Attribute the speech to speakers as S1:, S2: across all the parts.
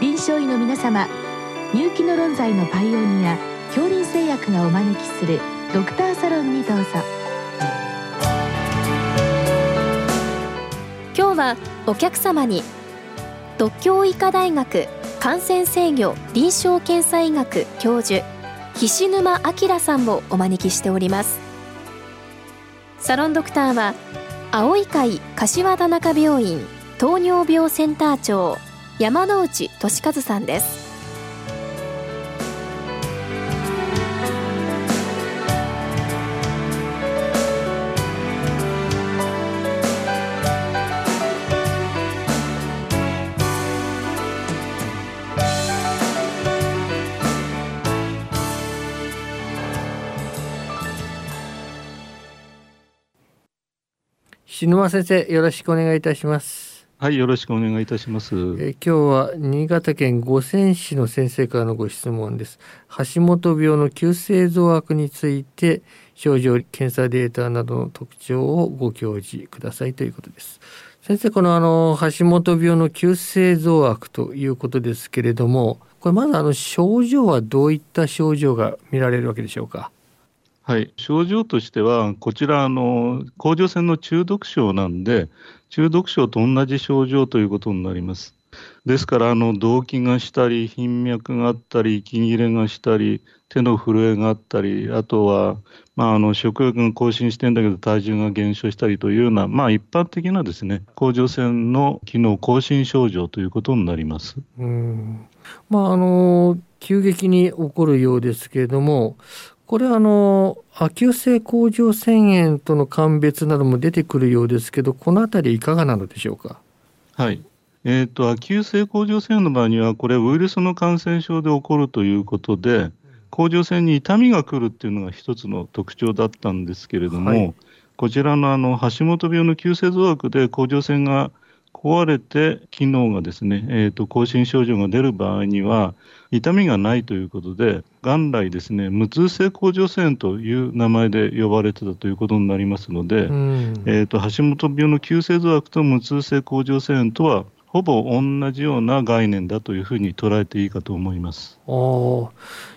S1: 臨床医の皆様入気の論剤のパイオニア恐林製薬がお招きするドクターサロンにどうぞ。
S2: 今日はお客様に独協医科大学感染制御臨床検査医学教授岸沼明さんをお招きしております。サロンドクターは青い会柏田中病院糖尿病センター長山内俊和さんです。
S3: 篠間先生よろしくお願いいたします。
S4: はいよろしくお願いいたします。
S3: え今日は新潟県五泉市の先生からのご質問です。橋本病の急性増悪について症状検査データなどの特徴をご教示くださいということです。先生このあの橋本病の急性増悪ということですけれどもこれまずあの症状はどういった症状が見られるわけでしょうか？
S4: はい、症状としては、こちら、あの甲状腺の中毒症なんで、中毒症と同じ症状ということになります。ですから、あの動悸がしたり、頻脈があったり、息切れがしたり、手の震えがあったり、あとは、まあ、あの食欲が更新してんだけど体重が減少したりというような、まあ、一般的なですね甲状腺の機能更新症状ということになります。
S3: うんまああの急激に起こるようですけれどもこれはあの亜急性甲状腺炎との鑑別なども出てくるようですけどこのあたりいかがなのでしょうか？
S4: はい。えーと、亜急性甲状腺炎の場合にはこれウイルスの感染症で起こるということで甲状腺に痛みが来るっていうのが一つの特徴だったんですけれども、はい、こちらのあの橋本病の急性増悪で甲状腺が壊れて機能がですね、えーと、更新症状が出る場合には痛みがないということで元来ですね無痛性甲状腺という名前で呼ばれてたということになりますので、うん、えーと、橋本病の急性増悪と無痛性甲状腺とはほぼ同じような概念だというふうに捉えていいかと思います。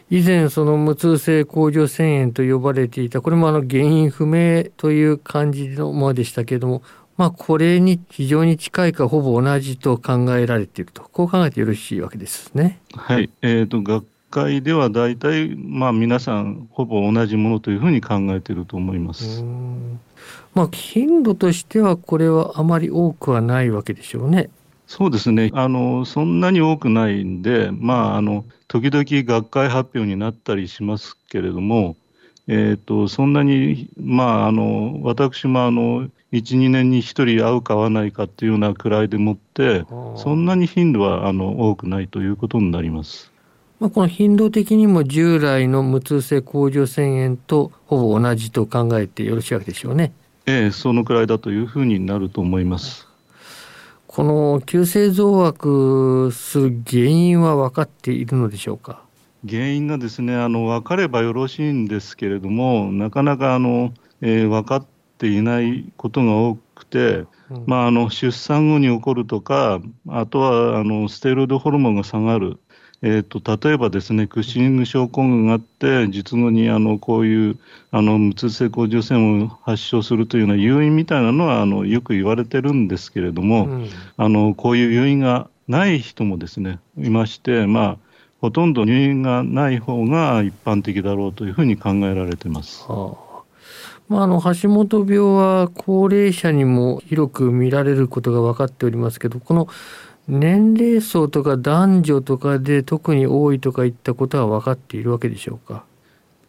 S3: 以前その無痛性甲状腺炎と呼ばれていたこれもあの原因不明という感じのものでしたけれどもまあ、これに非常に近いかほぼ同じと考えられているとこう考えてよろしいわけですね。
S4: はい、えーと、学会では大体、まあ、皆さんほぼ同じものというふうに考えていると思います。
S3: まあ、頻度としてはこれはあまり多くはないわけでしょうね。
S4: そうですねあのそんなに多くないんで、まあ、あの時々学会発表になったりしますけれども、えーと、そんなに、まあ、あの私もあの1、2年に1人会うか会わないかっていうようなくらいでもって、そんなに頻度はあの多くないということになります。
S3: まあ、この頻度的にも従来の無痛性甲状腺炎とほぼ同じと考えてよろしいわけでしょうね。
S4: ええ、そのくらいだというふうになると思います。
S3: この急性増悪する原因は分かっているのでしょうか？
S4: 原因がですねあの分かればよろしいんですけれどもなかなかあの、えー、分かっていないことが多くて、うん、まあ、あの出産後に起こるとか、あとはあのステロイドホルモンが下がる、えーと、例えばですね、クッシング症候群があって、術後にあのこういうあの無痛性甲状腺を発症するというような誘因みたいなのはあのよく言われてるんですけれども、うん、あのこういう誘因がない人もですねいまして、まあ、ほとんど入院がない方が一般的だろうというふうに考えられてます。はあ
S3: まあ、あの橋本病は高齢者にも広く見られることが分かっておりますけどこの年齢層とか男女とかで特に多いとかいったことは分かっているわけでしょうか？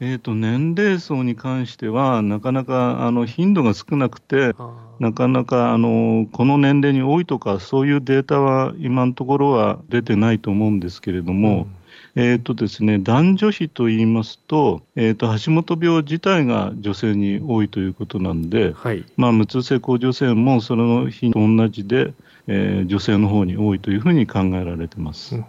S4: えーと、年齢層に関してはなかなかあの頻度が少なくてなかなかあのこの年齢に多いとかそういうデータは今のところは出てないと思うんですけれども、うん。えーとですね、男女比といいますと,、えーと、橋本病自体が女性に多いということなんで、はい、まあ、無痛性甲状腺もその比と同じで、えー、女性の方に多いというふうに考えられてます。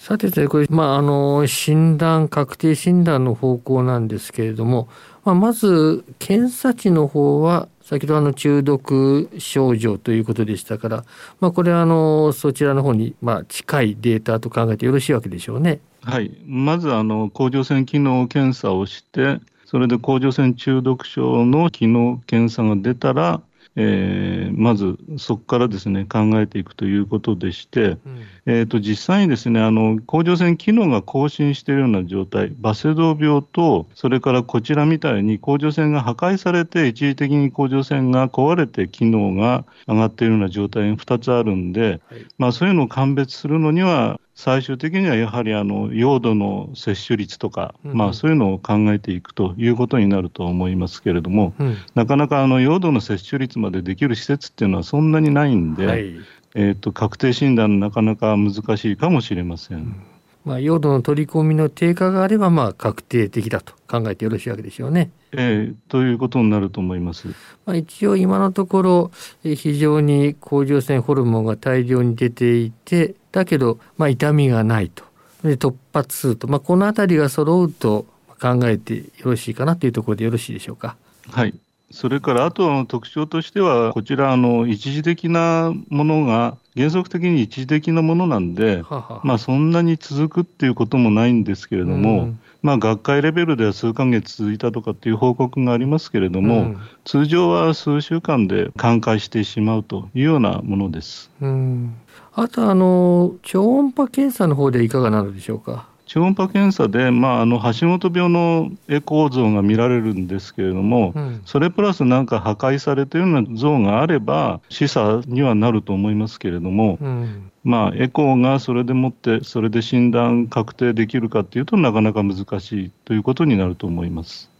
S3: さてこれ、まあ、あの診断確定診断の方向なんですけれども、まあ、まず検査値の方は先ほどあの中毒症状ということでしたから、まあ、これはあのそちらの方にまあ近いデータと考えてよろしいわけでしょうね。
S4: はい、まずあの甲状腺機能検査をして、それで甲状腺中毒症の機能検査が出たら、えー、まずそこからですね考えていくということでして、うん、えー、と実際にですねあの甲状腺機能が更新しているような状態、バセドウ病と、それからこちらみたいに甲状腺が破壊されて、一時的に甲状腺が壊れて機能が上がっているような状態が2つあるんで、はい、まあ、そういうのを鑑別するのには、最終的にはやはりあの用土の接種率とか、うんまあ、そういうのを考えていくということになると思いますけれども、うん、なかなかあの用土の接種率までできる施設っていうのはそんなにないんで、はい、えーと、確定診断、なかなか難しいかもしれません。うん
S3: まあ、用土の取り込みの低下があれば、まあ、確定的だと考えてよろしいわけでしょうね。
S4: えー、ということになると思います。
S3: まあ、一応今のところ非常に甲状腺ホルモンが大量に出ていてだけど、まあ、痛みがないと。で突発すると、まあ、この辺りが揃うと考えてよろしいかなというところでよろしいでしょうか？
S4: はい。それからあとの特徴としては、こちら、あの一時的なものが、原則的に一時的なものなんで、ははまあ、そんなに続くっていうこともないんですけれども、うん、まあ、学会レベルでは数ヶ月続いたとかっていう報告がありますけれども、うん、通常は数週間で寛解してしまうというようなものです。
S3: うん、あとあの、超音波検査の方でいかがなのでしょうか？
S4: 超音波検査で、まあ、あの橋本病のエコー像が見られるんですけれども、うん、それプラスなんか破壊されているような像があれば、示唆にはなると思いますけれども、うん、まあ、エコーがそれでもって、それで診断確定できるかというとなかなか難しいということになると思います。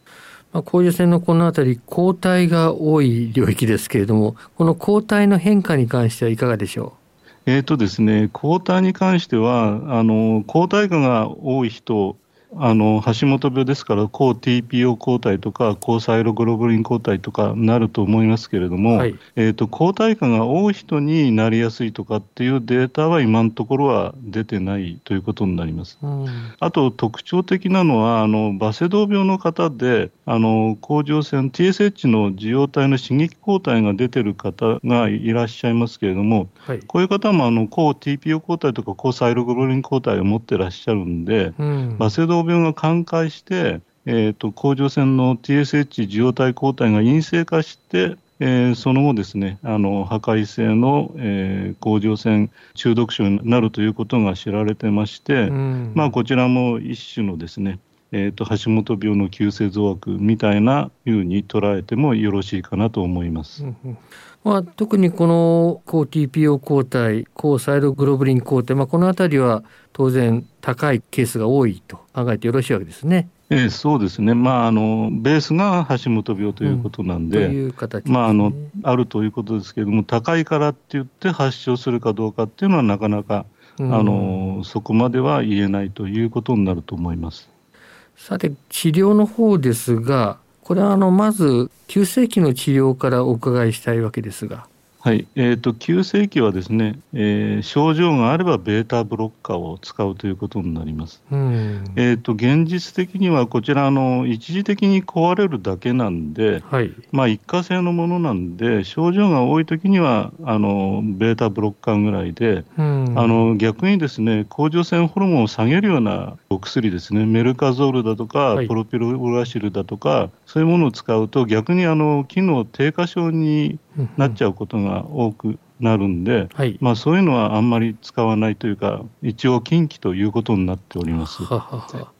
S3: まあ、甲状腺のこの辺り、抗体が多い領域ですけれども、この抗体の変化に関してはいかがでしょう？
S4: えーとですね、抗体に関しては、あの抗体価が多い人あの橋本病ですから、抗 TPO 抗体とか、抗サイログロブリン抗体とかなると思いますけれども、はい、えーと、抗体価が多い人になりやすいとかっていうデータは今のところは出てないということになります。うん、あと、特徴的なのは、あのバセドウ病の方で、あの甲状腺 TSH の受容体の刺激抗体が出てる方がいらっしゃいますけれども、はい、こういう方もあの抗 TPO 抗体とか抗サイログロブリン抗体を持ってらっしゃるんで、うん、バセドウ病が寛解して、えーと、甲状腺の TSH 受容体抗体が陰性化して、えー、その後ですね、あの破壊性の、えー、甲状腺中毒症になるということが知られてまして、うん、まあ、こちらも一種のですね、えーと、橋本病の急性増悪みたいなふうに捉えてもよろしいかなと思います。うん
S3: まあ、特にこの抗 TPO 抗体、抗サイドグロブリン抗体、まあ、このあたりは当然高いケースが多いと考えてよろしいわけですね。
S4: ええ、そうですね、まあ、あのベースが橋本病ということなんで、うんね、まあ、あのあるということですけれども、高いからって言って発症するかどうかっていうのは、なかなか、うん、あのそこまでは言えないということになると思います。
S3: さて、治療の方ですが、これはあのまず急性期の治療からお伺いしたいわけですが。
S4: はい、えーと、急性期はですね、えー、症状があればベータブロッカーを使うということになります。うん、えーと、現実的にはこちらの一時的に壊れるだけなんで、はい、まあ、一過性のものなんで症状が多い時にはあのベータブロッカーぐらいで、うん、あの逆にですね甲状腺ホルモンを下げるようなお薬ですねメルカゾールだとか、はい、プロピロラシルだとかそういうものを使うと逆にあの機能低下症になっちゃうことが多くなるんで、はい、まあ、そういうのはあんまり使わないというか、一応禁忌ということになっております。はは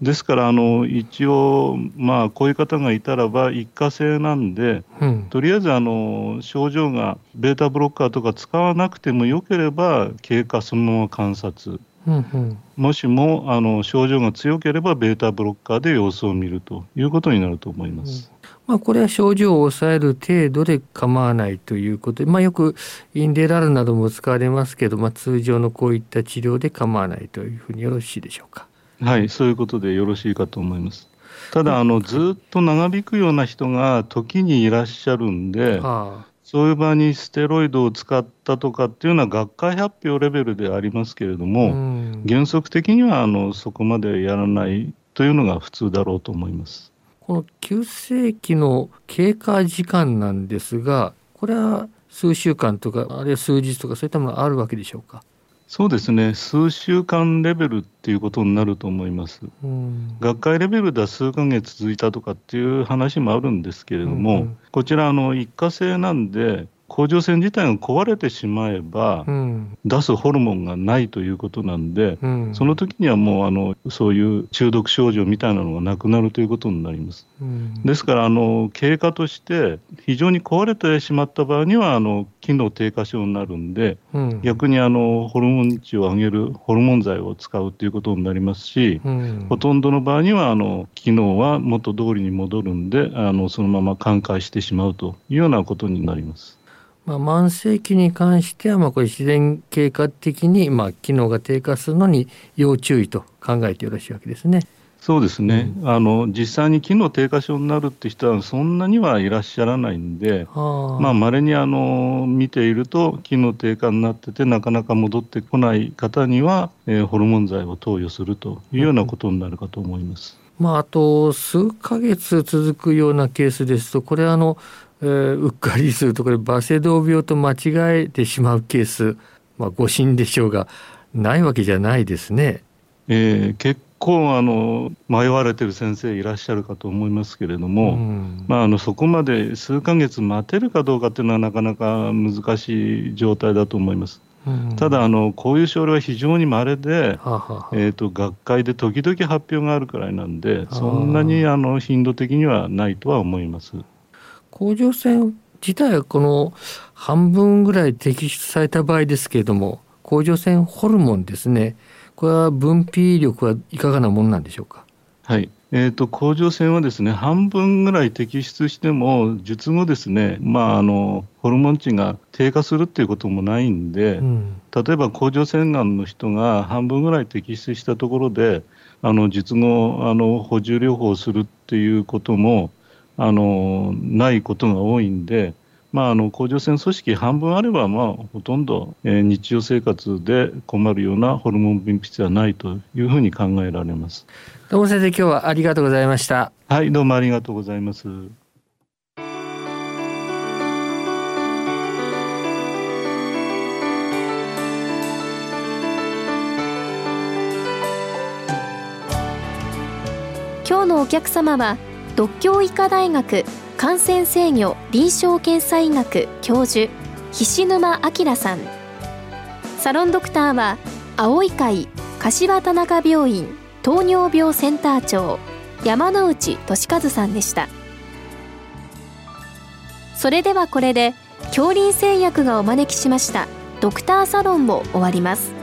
S4: ですからあの一応、まあ、こういう方がいたらば一過性なんで、うん、とりあえずあの症状がベータブロッカーとか使わなくてもよければ経過そのまま観察、うんうん、もしもあの症状が強ければベータブロッカーで様子を見るということになると思います。
S3: うんまあ、これは症状を抑える程度で構わないということで、まあ、よくインデラルなども使われますけど、まあ、通常のこういった治療で構わないというふうによろしいでしょうか。
S4: はい、そういうことでよろしいかと思います。ただ、あのずっと長引くような人が時にいらっしゃるんで、はあ、そういう場にステロイドを使ったとかっていうのは学会発表レベルでありますけれども、うん、原則的にはあのそこまでやらないというのが普通だろうと思います。
S3: この急性期の経過時間なんですがこれは数週間とかあるいは数日とかそういったものあるわけでしょうか？
S4: そうですね、数週間レベルっていうことになると思います。うん、学会レベルでは数ヶ月続いたとかっていう話もあるんですけれども、うんうん、こちらあの一過性なんで、甲状腺自体が壊れてしまえば、うん、出すホルモンがないということなんで、うん、その時にはもうあのそういう中毒症状みたいなのがなくなるということになります。うん、ですからあの経過として非常に壊れてしまった場合にはあの機能低下症になるんで、逆にあのホルモン値を上げるホルモン剤を使うということになりますし、ほとんどの場合にはあの機能は元通りに戻るんであのそのまま寛解してしまうというようなことになります。
S3: まあ、慢性期に関してはまあこれ自然経過的にまあ機能が低下するのに要注意と考えてよろしいわけですね。
S4: そうですね、うん、あの実際に機能低下症になるって人はそんなにはいらっしゃらないんで、まれにあの見ていると、機能低下になってて、なかなか戻ってこない方には、えー、ホルモン剤を投与するというようなことになるかと思います。
S3: まあ、あと数ヶ月続くようなケースですと、これあの、えー、うっかりするとこれバセドウ病と間違えてしまうケース、まあ、誤診でしょうがないわけじゃないですね。
S4: えー、結構あの迷われてる先生いらっしゃるかと思いますけれども、うん、まあ、あのそこまで数ヶ月待てるかどうかっていうのはなかなか難しい状態だと思います。うん、ただあの、こういう症例は非常に稀で、ははえーと、学会で時々発表があるくらいなんで、そんなにあの頻度的にはないとは思います。
S3: 甲状腺自体はこの半分ぐらい摘出された場合ですけれども甲状腺ホルモンですね。これは分泌力はいかがなものなんでしょうか？
S4: はい。えーと、甲状腺はですね半分ぐらい摘出しても術後ですね、まあ、あのホルモン値が低下するっていうこともないんで、うん、例えば甲状腺がんの人が半分ぐらい摘出したところであの術後あの補充療法をするっていうこともあのないことが多いんで、まあ、あの甲状腺組織半分あれば、まあ、ほとんど、えー、日常生活で困るようなホルモン分泌はないというふうに考えられます。
S3: どうも先生、今日はありがとうございました。
S4: はい、どうもありがとうございます。
S2: 今日のお客様は独協医科大学感染制御臨床検査医学教授菱沼明さん。サロンドクターは青い会柏田中病院糖尿病センター長山内俊和さんでした。それではこれで恐林製薬がお招きしましたドクターサロンも終わります。